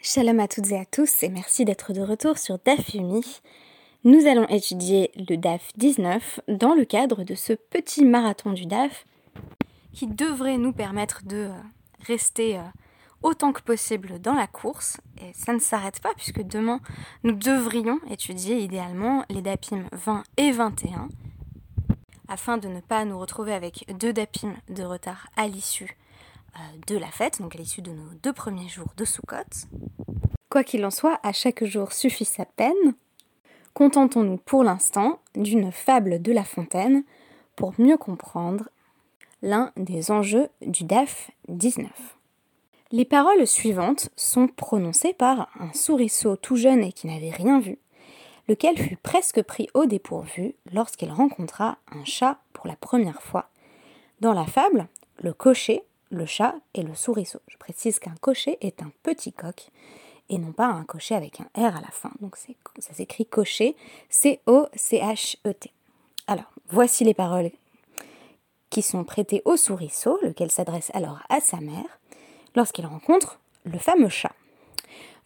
Shalom à toutes et à tous et merci d'être de retour sur DAF Yumi. Nous allons étudier le DAF 19 dans le cadre de ce petit marathon du DAF qui devrait nous permettre de euh, rester euh, autant que possible dans la course. Et ça ne s'arrête pas puisque demain nous devrions étudier idéalement les DAPIM 20 et 21 afin de ne pas nous retrouver avec deux DAPIM de retard à l'issue de la fête, donc à l'issue de nos deux premiers jours de Sukkot. Quoi qu'il en soit, à chaque jour suffit sa peine. Contentons-nous pour l'instant d'une fable de La Fontaine pour mieux comprendre l'un des enjeux du DAF 19. Les paroles suivantes sont prononcées par un souriceau tout jeune et qui n'avait rien vu, lequel fut presque pris au dépourvu lorsqu'il rencontra un chat pour la première fois. Dans la fable, le cocher le chat et le souriceau. Je précise qu'un cocher est un petit coq et non pas un cocher avec un R à la fin. Donc ça s'écrit cocher, C-O-C-H-E-T. Alors, voici les paroles qui sont prêtées au souriceau, lequel s'adresse alors à sa mère, lorsqu'il rencontre le fameux chat.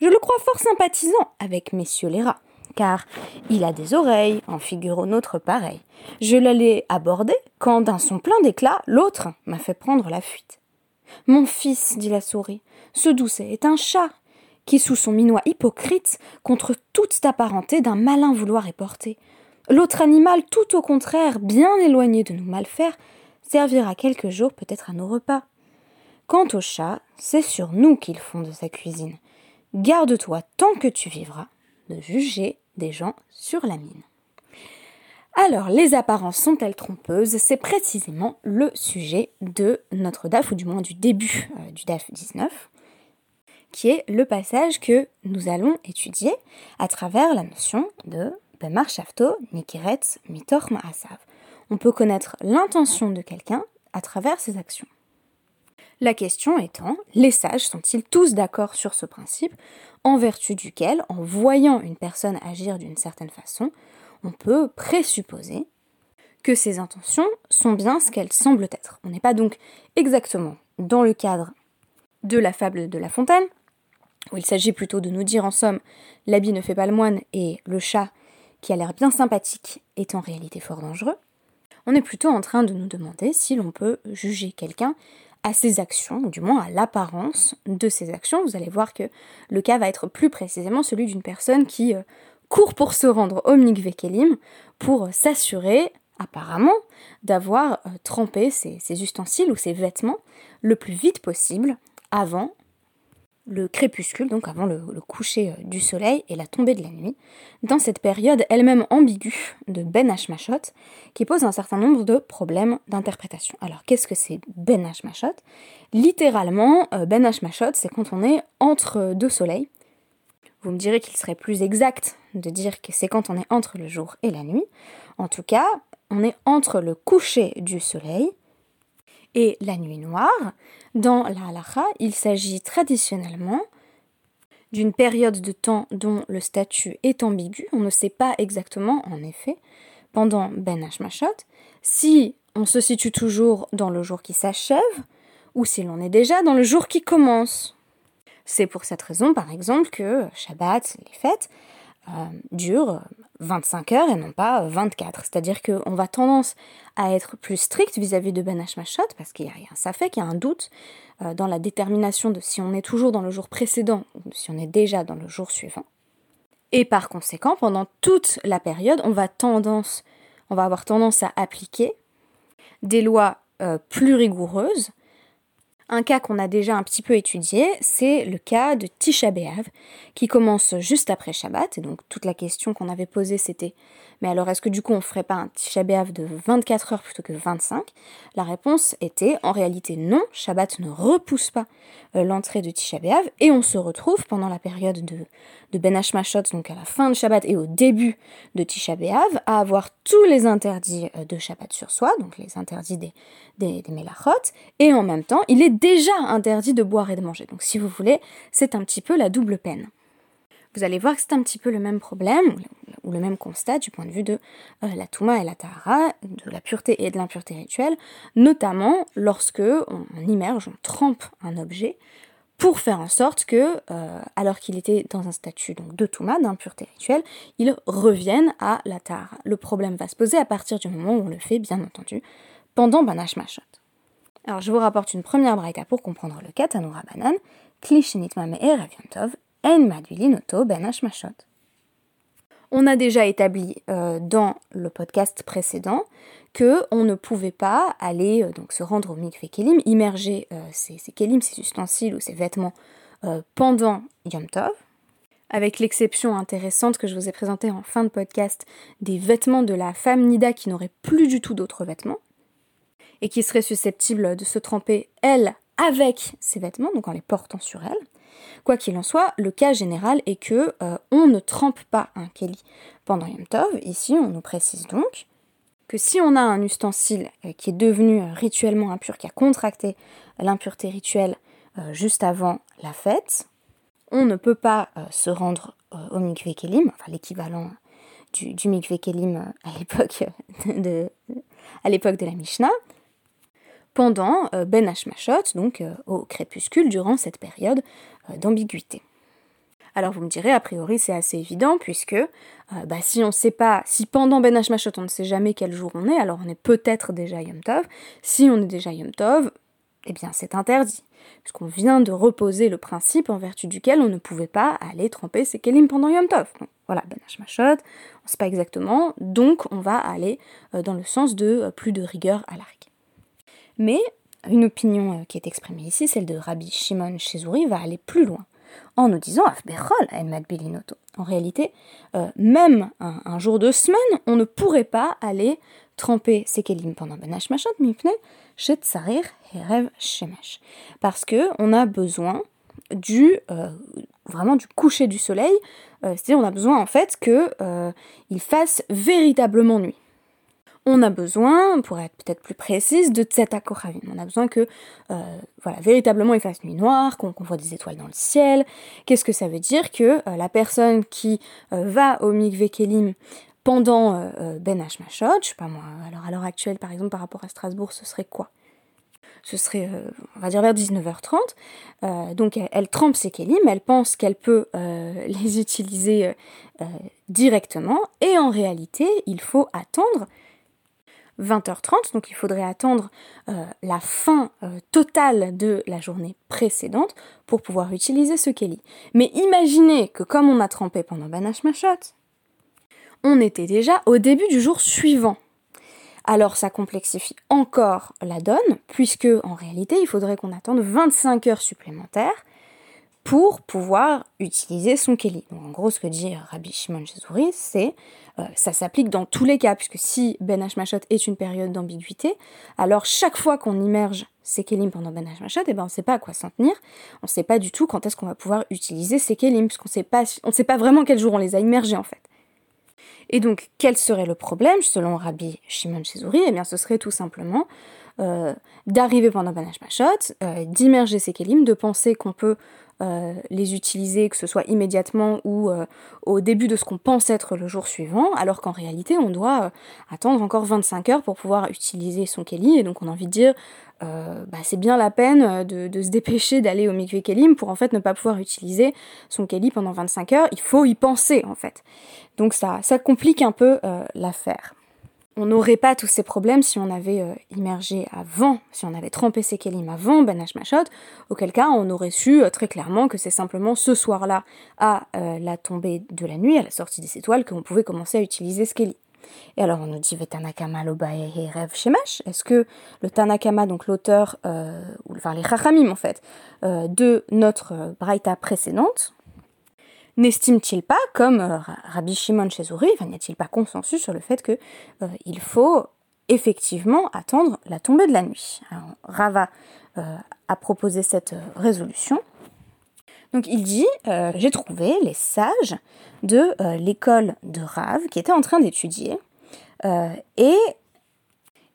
Je le crois fort sympathisant avec messieurs les rats, car il a des oreilles, en figure une autre pareille. Je l'allais aborder quand, d'un son plein d'éclat, l'autre m'a fait prendre la fuite. Mon fils, dit la souris, ce doucet est un chat, qui, sous son minois hypocrite, contre toute ta parenté d'un malin vouloir est porté. L'autre animal, tout au contraire, bien éloigné de nous mal faire, servira quelques jours peut-être à nos repas. Quant au chat, c'est sur nous qu'il fonde sa cuisine. Garde-toi tant que tu vivras de juger des gens sur la mine. Alors, les apparences sont-elles trompeuses? C'est précisément le sujet de notre DAF, ou du moins du début euh, du DAF 19, qui est le passage que nous allons étudier à travers la notion de Bemar Shafto, Nikiret, Mitor Ma'asav. On peut connaître l'intention de quelqu'un à travers ses actions. La question étant, les sages sont-ils tous d'accord sur ce principe, en vertu duquel, en voyant une personne agir d'une certaine façon, on peut présupposer que ces intentions sont bien ce qu'elles semblent être. On n'est pas donc exactement dans le cadre de la fable de La Fontaine, où il s'agit plutôt de nous dire en somme l'habit ne fait pas le moine et le chat, qui a l'air bien sympathique, est en réalité fort dangereux. On est plutôt en train de nous demander si l'on peut juger quelqu'un à ses actions, ou du moins à l'apparence de ses actions. Vous allez voir que le cas va être plus précisément celui d'une personne qui euh, court pour se rendre au mikveh kelim pour s'assurer, apparemment, d'avoir euh, trempé ses, ustensiles ou ses vêtements le plus vite possible avant le crépuscule, donc avant le, coucher euh, du soleil et la tombée de la nuit, dans cette période elle-même ambiguë de Ben Hashmashot, qui pose un certain nombre de problèmes d'interprétation. Alors qu'est-ce que c'est Ben Hashmashot Littéralement, euh, Ben Hashmashot, c'est quand on est entre deux soleils, vous me direz qu'il serait plus exact de dire que c'est quand on est entre le jour et la nuit. En tout cas, on est entre le coucher du soleil et la nuit noire. Dans la halacha, il s'agit traditionnellement d'une période de temps dont le statut est ambigu. On ne sait pas exactement, en effet, pendant Ben Hashmashot, si on se situe toujours dans le jour qui s'achève ou si l'on est déjà dans le jour qui commence. C'est pour cette raison, par exemple, que Shabbat, les fêtes, euh, durent 25 heures et non pas 24. C'est-à-dire qu'on va tendance à être plus strict vis-à-vis de Ben Hashmashot parce qu'il y a, ça fait qu'il y a un doute euh, dans la détermination de si on est toujours dans le jour précédent ou si on est déjà dans le jour suivant. Et par conséquent, pendant toute la période, on va, tendance, on va avoir tendance à appliquer des lois euh, plus rigoureuses un cas qu'on a déjà un petit peu étudié, c'est le cas de Tisha B'Av, qui commence juste après Shabbat. Et donc toute la question qu'on avait posée, c'était mais alors est-ce que du coup on ferait pas un Tisha de 24 heures plutôt que 25 La réponse était en réalité non, Shabbat ne repousse pas euh, l'entrée de Tisha et on se retrouve pendant la période de, de Ben Hashmashot, donc à la fin de Shabbat et au début de Tisha à avoir tous les interdits euh, de Shabbat sur soi, donc les interdits des, des, des Melachot, et en même temps il est déjà interdit de boire et de manger. Donc si vous voulez, c'est un petit peu la double peine vous allez voir que c'est un petit peu le même problème, ou le même constat du point de vue de euh, la Touma et la Tahara, de la pureté et de l'impureté rituelle, notamment lorsque on, immerge, on trempe un objet pour faire en sorte que, alors qu'il était dans un statut donc, de Touma, d'impureté rituelle, il revienne à la Tara. Le problème va se poser à partir du moment où on le fait, bien entendu, pendant Banash Mashot. Alors je vous rapporte une première braïta pour comprendre le cas, Tanoura Banan, Klishinit En Madvilinoto Banash Mashot. On a déjà établi euh, dans le podcast précédent que on ne pouvait pas aller euh, donc se rendre au mikveh kelim, immerger euh, ces, kelim, ces ustensiles ou ces vêtements pendant Yom Tov, avec l'exception intéressante que je vous ai présentée en fin de podcast des vêtements de la femme Nida qui n'aurait plus du tout d'autres vêtements et qui serait susceptible de se tremper, elle, avec ses vêtements, donc en les portant sur elle. Quoi qu'il en soit, le cas général est que euh, on ne trempe pas un keli pendant Yom Tov. Ici, on nous précise donc que si on a un ustensile euh, qui est devenu euh, rituellement impur, qui a contracté l'impureté rituelle juste avant la fête, on ne peut pas se rendre au mikveh kelim, enfin l'équivalent du, du mikveh kelim à l'époque de, la Mishnah, pendant Ben Hashmashot, donc au crépuscule, durant cette période d'ambiguïté. Alors vous me direz, a priori c'est assez évident, puisque bah, si on sait pas, si pendant Ben Hashmashot on ne sait jamais quel jour on est, alors on est peut-être déjà Yom Tov. Si on est déjà Yom Tov, eh bien c'est interdit, puisqu'on vient de reposer le principe en vertu duquel on ne pouvait pas aller tremper ses kelim pendant Yom Tov. voilà, Ben Hashmashot, on ne sait pas exactement, donc on va aller dans le sens de plus de rigueur à l'arc. Mais une opinion euh, qui est exprimée ici, celle de Rabbi Shimon Chezouri, va aller plus loin en nous disant En réalité, euh, même un, jour de semaine, on ne pourrait pas aller tremper ses kelim pendant Ben Hashmashot, chez Tsarir Herev Shemesh. Parce que on a besoin du euh, vraiment du coucher du soleil, c'est-à-dire on a besoin en fait qu'il fasse véritablement nuit on a besoin, pour être peut-être plus précise, de Tzetakoravim. On a besoin que, euh, voilà, véritablement il fasse nuit noire, qu'on voit des étoiles dans le ciel. Qu'est-ce que ça veut dire Que euh, la personne qui euh, va au Mikveh Kelim pendant Ben Hashmashot, je sais pas moi, alors à l'heure actuelle par exemple par rapport à Strasbourg, ce serait quoi? Ce serait, on va dire vers 19h30. donc elle, trempe ses kelim, elle pense qu'elle peut les utiliser directement, et en réalité, il faut attendre 20h30, donc il faudrait attendre euh, la fin euh, totale de la journée précédente pour pouvoir utiliser ce Kelly. Mais imaginez que comme on a trempé pendant Banash Machot, on était déjà au début du jour suivant. Alors ça complexifie encore la donne, puisque en réalité il faudrait qu'on attende 25 heures supplémentaires pour pouvoir utiliser son. Donc en gros, ce que dit Rabbi Shimon Chezouri, c'est euh, ça s'applique dans tous les cas, puisque si Ben Hashmashot est une période d'ambiguïté, alors chaque fois qu'on immerge ces Kelim pendant Ben Hashmashot, eh ben on ne sait pas à quoi s'en tenir, on ne sait pas du tout quand est-ce qu'on va pouvoir utiliser ces Kelim, puisqu'on ne sait pas, vraiment quel jour on les a immergés en fait. Et donc, quel serait le problème, selon Rabbi Shimon Chezouri Eh bien, ce serait tout simplement euh, d'arriver pendant Ben Hashmashot, euh, d'immerger ces Kelim, de penser qu'on peut euh, les utiliser, que ce soit immédiatement ou euh, au début de ce qu'on pense être le jour suivant, alors qu'en réalité on doit euh, attendre encore 25 heures pour pouvoir utiliser son Kelly, et donc on a envie de dire bah, c'est bien la peine de, se dépêcher d'aller au mikveh Kelim pour en fait ne pas pouvoir utiliser son Kelly pendant 25 heures, il faut y penser en fait. Donc ça, ça complique un peu l'affaire on n'aurait pas tous ces problèmes si on avait euh, immergé avant, si on avait trempé ses kelim avant Ben Hashmashot, auquel cas on aurait su euh, très clairement que c'est simplement ce soir-là, à euh, la tombée de la nuit, à la sortie des étoiles, qu'on pouvait commencer à utiliser ce keli. Et alors on nous dit Vetanakama et Rev Shemash, est-ce que le Tanakama, donc l'auteur, ou enfin les Chachamim en fait, de notre Braïta précédente, N'estime-t-il pas, comme euh, Rabbi Shimon Chezouri, n'y a-t-il pas consensus sur le fait qu'il euh, il faut effectivement attendre la tombée de la nuit? Rava euh, a proposé cette résolution. Donc il dit J'ai trouvé les sages de l'école de Rav qui étaient en train d'étudier et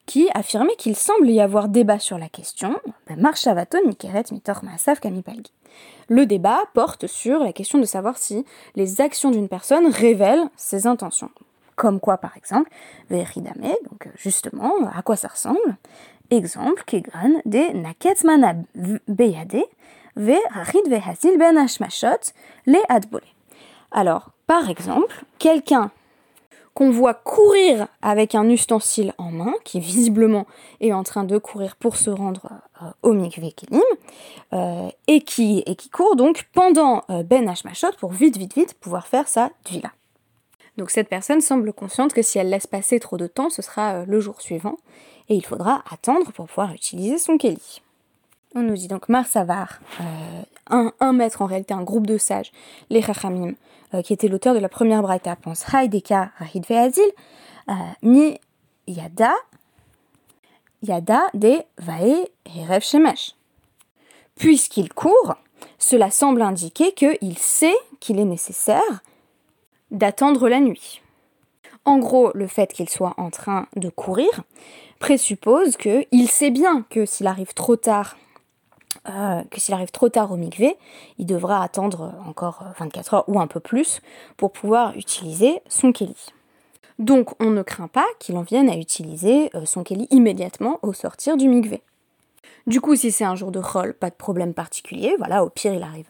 qui affirmaient qu'il semble y avoir débat sur la question. Marshavaton Mikeret Mitor Maasav Kamipalgi. Le débat porte sur la question de savoir si les actions d'une personne révèlent ses intentions. Comme quoi, par exemple, Veridame, donc justement, à quoi ça ressemble? Exemple, Kegran des Naketsmana Beyade, ve ve hasil ben le adbole. Alors, par exemple, quelqu'un qu'on voit courir avec un ustensile en main, qui visiblement est en train de courir pour se rendre euh, au mikveh kelim, euh, et, qui, et qui court donc pendant euh, Ben Hashmashot pour vite, vite, vite pouvoir faire sa tvila. Donc cette personne semble consciente que si elle laisse passer trop de temps, ce sera le jour suivant, et il faudra attendre pour pouvoir utiliser son keli. On nous dit donc Marsavar, un, un maître en réalité, un groupe de sages, les Chachamim, euh, qui était l'auteur de la première braïta, pense Haïdeka Rahid Veazil, euh, ni Yada, Yada de Vae Herev Shemesh. Puisqu'il court, cela semble indiquer qu'il sait qu'il est nécessaire d'attendre la nuit. En gros, le fait qu'il soit en train de courir présuppose qu'il sait bien que s'il arrive trop tard euh, que s'il arrive trop tard au mikvé, il devra attendre encore 24 heures ou un peu plus pour pouvoir utiliser son keli. Donc on ne craint pas qu'il en vienne à utiliser euh, son keli immédiatement au sortir du mikvé. Du coup, si c'est un jour de rôle, pas de problème particulier, voilà, au pire il arrive.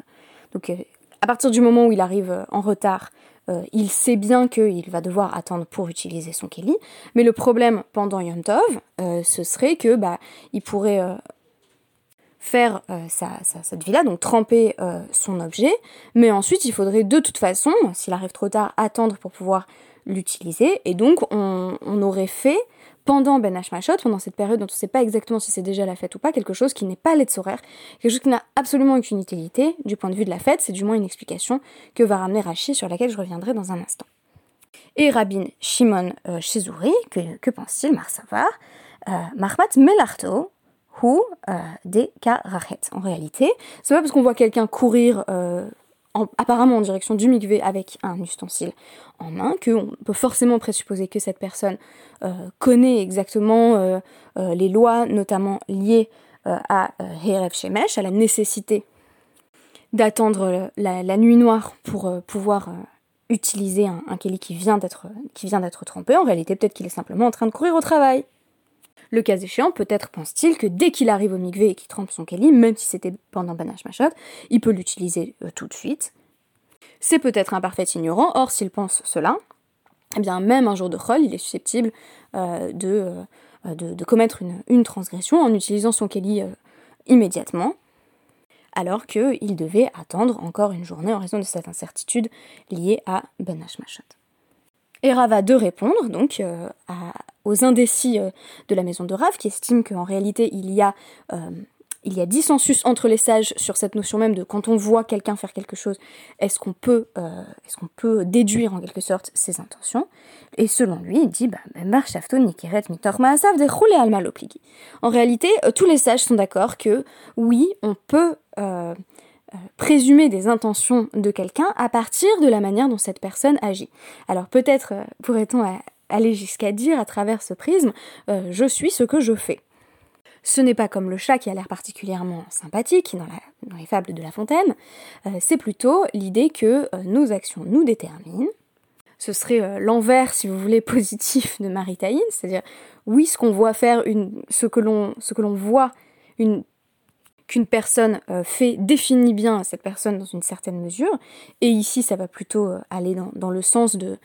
Donc euh, à partir du moment où il arrive en retard, il sait bien qu'il va devoir attendre pour utiliser son keli, mais le problème pendant Yom Tov, ce serait que bah, il pourrait faire euh, cette vie-là, donc tremper euh, son objet, mais ensuite il faudrait de toute façon, s'il arrive trop tard, attendre pour pouvoir l'utiliser, et donc on, aurait fait pendant Ben Hashmashot, pendant cette période dont on ne sait pas exactement si c'est déjà la fête ou pas, quelque chose qui n'est pas horaire, quelque chose qui n'a absolument aucune utilité du point de vue de la fête, c'est du moins une explication que va ramener Rashi sur laquelle je reviendrai dans un instant. Et Rabin Shimon euh, que, pense-t-il, Marsavar? Euh, Mahmat Melarto, ou euh, des karachet. En réalité, c'est pas parce qu'on voit quelqu'un courir euh, apparemment en direction du mikvé avec un ustensile en main qu'on peut forcément présupposer que cette personne euh, connaît exactement les lois, notamment liées à Herev Shemesh, à la nécessité d'attendre la, nuit noire pour pouvoir utiliser un, un qui vient d'être trempé. En réalité, peut-être qu'il est simplement en train de courir au travail. Le cas échéant, peut-être pense-t-il que dès qu'il arrive au mikvé et qu'il trempe son keli, même si c'était pendant Banash Mashot, il peut l'utiliser euh, tout de suite. C'est peut-être un parfait ignorant, or s'il pense cela, eh bien même un jour de chol, il est susceptible euh, euh, de, commettre une, transgression en utilisant son keli immédiatement, alors qu'il devait attendre encore une journée en raison de cette incertitude liée à Ben Mashot. Et Rava de répondre donc à, aux indécis euh, de la maison de Rav, qui estiment qu'en réalité il y a euh, il y a dissensus entre les sages sur cette notion même de quand on voit quelqu'un faire quelque chose, est-ce qu'on peut, euh, est qu'on peut déduire en quelque sorte ses intentions? Et selon lui, il dit bah, En réalité, tous les sages sont d'accord que oui, on peut présumer des intentions de quelqu'un à partir de la manière dont cette personne agit. Alors peut-être pourrait-on aller jusqu'à dire à travers ce prisme euh, je suis ce que je fais. Ce n'est pas comme le chat qui a l'air particulièrement sympathique dans, les fables de La Fontaine, euh, c'est plutôt l'idée que euh, nos actions nous déterminent. Ce serait l'envers, si vous voulez, positif de Maritaïne, c'est-à-dire oui, ce qu'on voit faire, une, ce que l'on voit une qu'une personne fait définit bien cette personne dans une certaine mesure, et ici ça va plutôt aller dans le sens de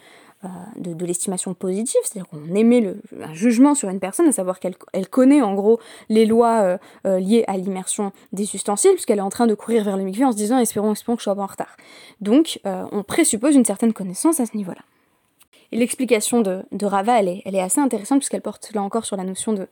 euh, de, l'estimation positive, c'est-à-dire qu'on émet le, un jugement sur une personne, à savoir qu'elle elle connaît en gros les lois euh, euh, liées à l'immersion des ustensiles, puisqu'elle est en train de courir vers le mikvé en se disant espérons, espérons que je sois pas en retard. Donc on présuppose une certaine connaissance à ce niveau-là. Et l'explication de, de, Rava, elle est, elle est assez intéressante, puisqu'elle porte là encore sur la notion de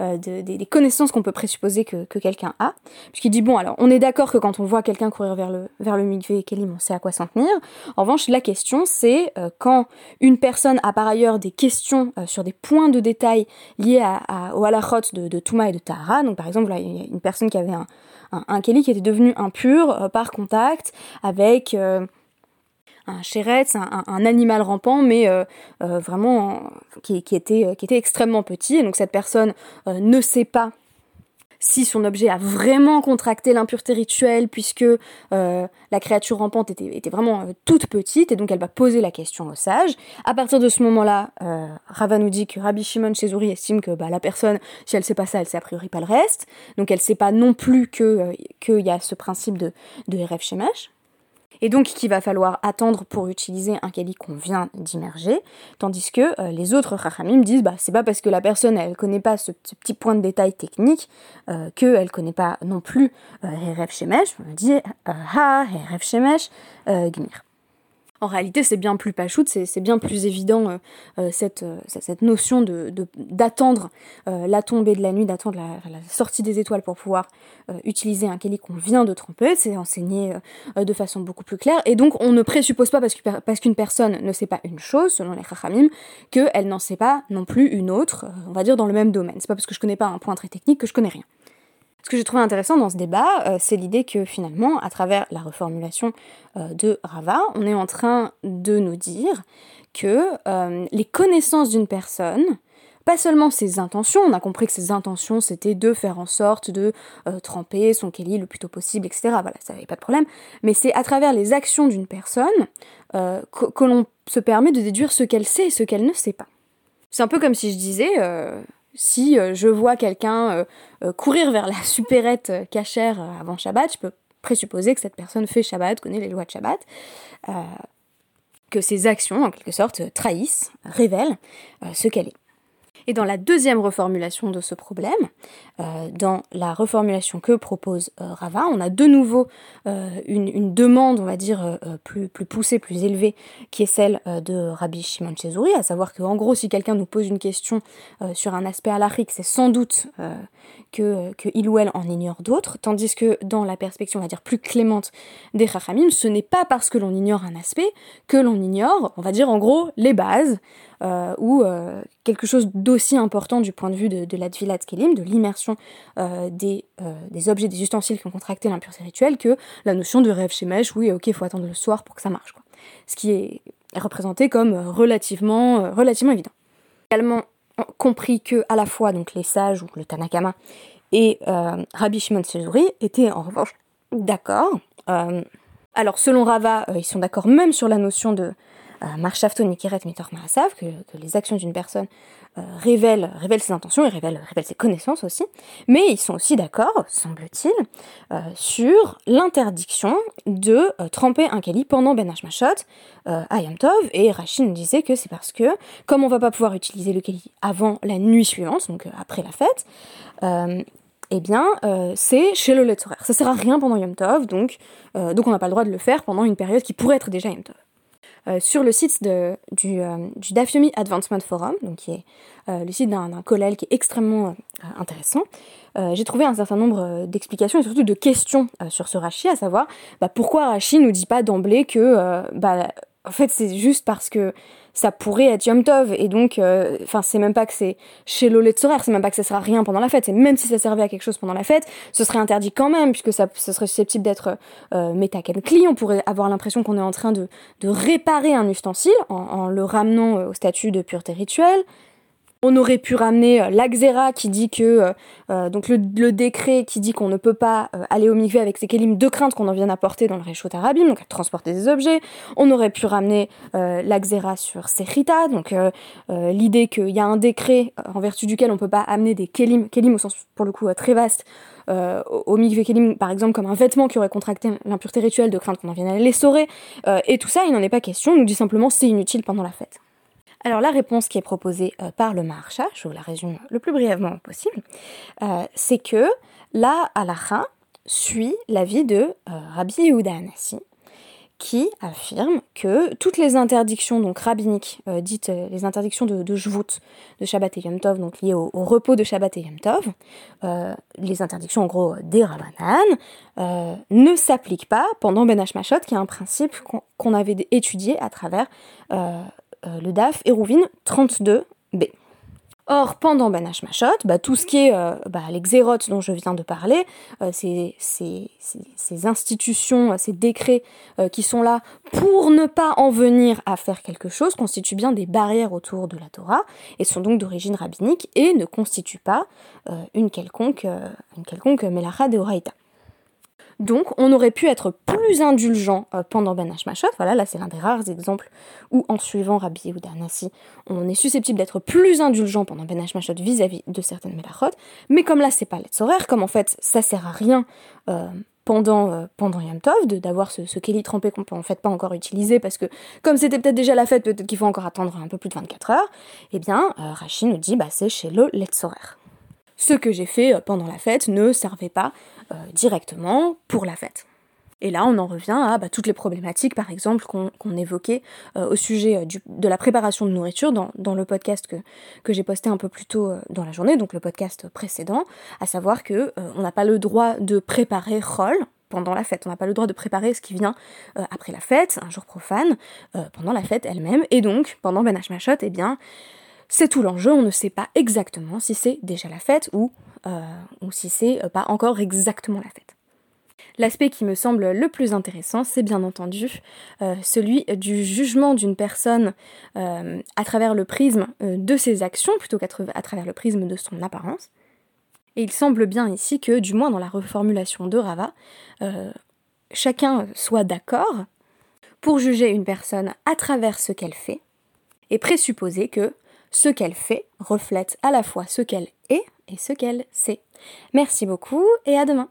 euh, des connaissances qu'on peut présupposer que, quelqu'un a. Puisqu'il dit, bon, alors, on est d'accord que quand on voit quelqu'un courir vers le, vers le et Kélim, on sait à quoi s'en tenir. En revanche, la question, c'est euh, quand une personne a par ailleurs des questions euh, sur des points de détail liés à, au halachot de, de Touma et de Tahara. Donc, par exemple, là, il y a une personne qui avait un, un, qui était devenu impur par contact avec un chéretz, un, animal rampant, mais euh, euh, vraiment qui, était, qui était extrêmement petit. Et donc cette personne euh, ne sait pas si son objet a vraiment contracté l'impureté rituelle puisque euh, la créature rampante était, vraiment euh, toute petite et donc elle va poser la question au sage. À partir de ce moment-là, euh, Rava nous dit que Rabbi Shimon Chezuri estime que bah, la personne, si elle sait pas ça, elle sait a priori pas le reste. Donc elle sait pas non plus que qu'il y a ce principe de, de RF Shemesh et donc qu'il va falloir attendre pour utiliser un keli qu'on vient d'immerger, tandis que euh, les autres rachamim disent bah c'est pas parce que la personne elle connaît pas ce, petit point de détail technique euh, qu'elle connaît pas non plus euh, Shemesh, on dit Ha, Erev Shemesh, Gmir. En réalité, c'est bien plus pachout, c'est bien plus évident euh, euh, cette, euh, cette, notion d'attendre la tombée de la nuit, d'attendre la, sortie des étoiles pour pouvoir utiliser un keli qu'on vient de tromper, c'est enseigné de façon beaucoup plus claire. Et donc, on ne présuppose pas parce qu'une parce qu'une personne ne sait pas une chose, selon les chachamim, qu'elle n'en sait pas non plus une autre, on va dire dans le même domaine. C'est pas parce que je connais pas un point très technique que je connais rien. Ce que j'ai trouvé intéressant dans ce débat, euh, c'est l'idée que finalement, à travers la reformulation euh, de Rava, on est en train de nous dire que euh, les connaissances d'une personne, pas seulement ses intentions, on a compris que ses intentions c'était de faire en sorte de tremper son Kelly le plus tôt possible, etc. Voilà, ça n'avait pas de problème, mais c'est à travers les actions d'une personne que, que l'on se permet de déduire ce qu'elle sait et ce qu'elle ne sait pas. C'est un peu comme si je disais, si euh, je vois quelqu'un euh, euh, courir vers la supérette cachère avant Shabbat, je peux présupposer que cette personne fait Shabbat, connaît les lois de Shabbat, que ses actions, en quelque sorte, trahissent, révèlent ce qu'elle est. Et dans la deuxième reformulation de ce problème, euh, dans la reformulation que propose euh, Rava, on a de nouveau euh, une, demande, on va dire, plus, plus poussée, plus élevée, qui est celle de Rabbi Shimon Chezuri, à savoir qu'en gros, si quelqu'un nous pose une question sur un aspect halachique, c'est sans doute que, que ou elle en ignore d'autres, tandis que dans la perspective, on va dire, plus clémente des Chachamim, ce n'est pas parce que l'on ignore un aspect que l'on ignore, on va dire, en gros, les bases, euh, ou euh, quelque chose d'aussi important du point de vue de, la Tvilat Kelim, de l'immersion euh, des, des, objets, des ustensiles qui ont contracté l'impureté rituelle, que la notion de rêve Mèche, oui, ok, il faut attendre le soir pour que ça marche. Ce qui est représenté comme relativement, relativement évident. Également compris que à la fois donc les sages ou le Tanakama et Rabbi Shimon Sezuri étaient en revanche d'accord. alors selon Rava, ils sont d'accord même sur la notion de Marshavto Nikeret Mitor Marasav, que, que les actions d'une personne euh, révèlent, ses intentions et révèlent, ses connaissances aussi, mais ils sont aussi d'accord, semble-t-il, euh, sur l'interdiction de euh, tremper un kali pendant Ben Hashmashot à Yom Tov, et Rachid nous disait que c'est parce que, comme on va pas pouvoir utiliser le kali avant la nuit suivante, donc après la fête, eh bien, c'est chez le Letzorer. Ça sert à rien pendant Yom Tov, donc, on n'a pas le droit de le faire pendant une période qui pourrait être déjà Yom Tov. Euh, sur le site du, euh, Dafyomi Advancement Forum, donc qui est euh, le site d'un collège qui est extrêmement intéressant, j'ai trouvé un certain nombre d'explications et surtout de questions sur ce Rashi, à savoir bah, pourquoi Rashi nous dit pas d'emblée que bah, en fait c'est juste parce que ça pourrait être Yom Tov. Et donc euh, enfin c'est même pas que c'est chez Loletzorer, c'est même pas que ça sera rien pendant la fête, c'est même si ça servait à quelque chose pendant la fête, ce serait interdit quand même puisque ça, ce serait susceptible d'être euh, métaken cli, on pourrait avoir l'impression qu'on est en train de, de réparer un ustensile en, en le ramenant euh, au statut de pureté rituelle, on aurait pu ramener euh, l'Axera qui dit que, euh, euh, donc le, décret qui dit qu'on ne peut pas aller au mikvé avec ces kélim de crainte qu'on en vienne apporter dans le Réchaud Arabim, donc à transporter des objets. On aurait pu ramener l'Axera sur Sechita, donc l'idée qu'il y a un décret en vertu duquel on ne peut pas amener des kélim, kélim au sens pour le coup très vaste, au mikvé kélim par exemple comme un vêtement qui aurait contracté l'impureté rituelle de crainte qu'on en vienne à l'essorer. et tout ça, il n'en est pas question, on nous dit simplement c'est inutile pendant la fête. Alors la réponse qui est proposée euh, par le Maharsha, je vous la résume le plus brièvement possible, euh, c'est que la halacha suit l'avis de euh, Rabbi Yehuda Anassi, qui affirme que toutes les interdictions donc rabbiniques, dites les interdictions de, de de Shabbat et Yom Tov, donc liées au, repos de Shabbat et Yom Tov, les interdictions en gros des Rabbanan, ne s'appliquent pas pendant Ben Hashmashot, qui est un principe qu'on avait étudié à travers euh, le DAF Hérouvine 32b. Or, pendant Ben Hashmashot, bah, tout ce qui est euh, bah, les xérotes dont je viens de parler, euh, ces, institutions, ces décrets qui sont là pour ne pas en venir à faire quelque chose, constituent bien des barrières autour de la Torah et sont donc d'origine rabbinique et ne constituent pas une quelconque, une quelconque melacha de Horaïta. Donc, on aurait pu être plus indulgent euh, pendant Ben Hashmashot. Voilà, là, c'est l'un des rares exemples où, en suivant Rabbi ou Nasi, on est susceptible d'être plus indulgent pendant Ben Hashmashot vis-à-vis de certaines Melachot. Mais comme là, c'est pas horaire, comme en fait, ça sert à rien euh, pendant, euh, pendant Yom Tov, d'avoir ce, ce Kelly trempé qu'on peut en fait pas encore utiliser parce que comme c'était peut-être déjà la fête, peut-être qu'il faut encore attendre un peu plus de 24 heures, eh bien, Rachid nous dit, bah, c'est chez le Letzorer ce que j'ai fait euh, pendant la fête ne servait pas euh, directement pour la fête. Et là, on en revient à bah, toutes les problématiques, par exemple, qu'on évoquait euh, au sujet de la préparation de nourriture dans, le podcast que, j'ai posté un peu plus tôt dans la journée, donc le podcast précédent, à savoir que on n'a pas le droit de préparer rôle pendant la fête. On n'a pas le droit de préparer ce qui vient après la fête, un jour profane, pendant la fête elle-même. Et donc, pendant Ben Hashmashot, eh bien, c'est tout l'enjeu, on ne sait pas exactement si c'est déjà la fête ou, euh, ou si c'est euh, pas encore exactement la fête. L'aspect qui me semble le plus intéressant, c'est bien entendu euh, celui du jugement d'une personne à travers le prisme de ses actions plutôt qu'à travers le prisme de son apparence. Et il semble bien ici que, du moins dans la reformulation de Rava, chacun soit d'accord pour juger une personne à travers ce qu'elle fait et présupposer que ce qu'elle fait reflète à la fois ce qu'elle est et ce qu'elle sait. Merci beaucoup et à demain.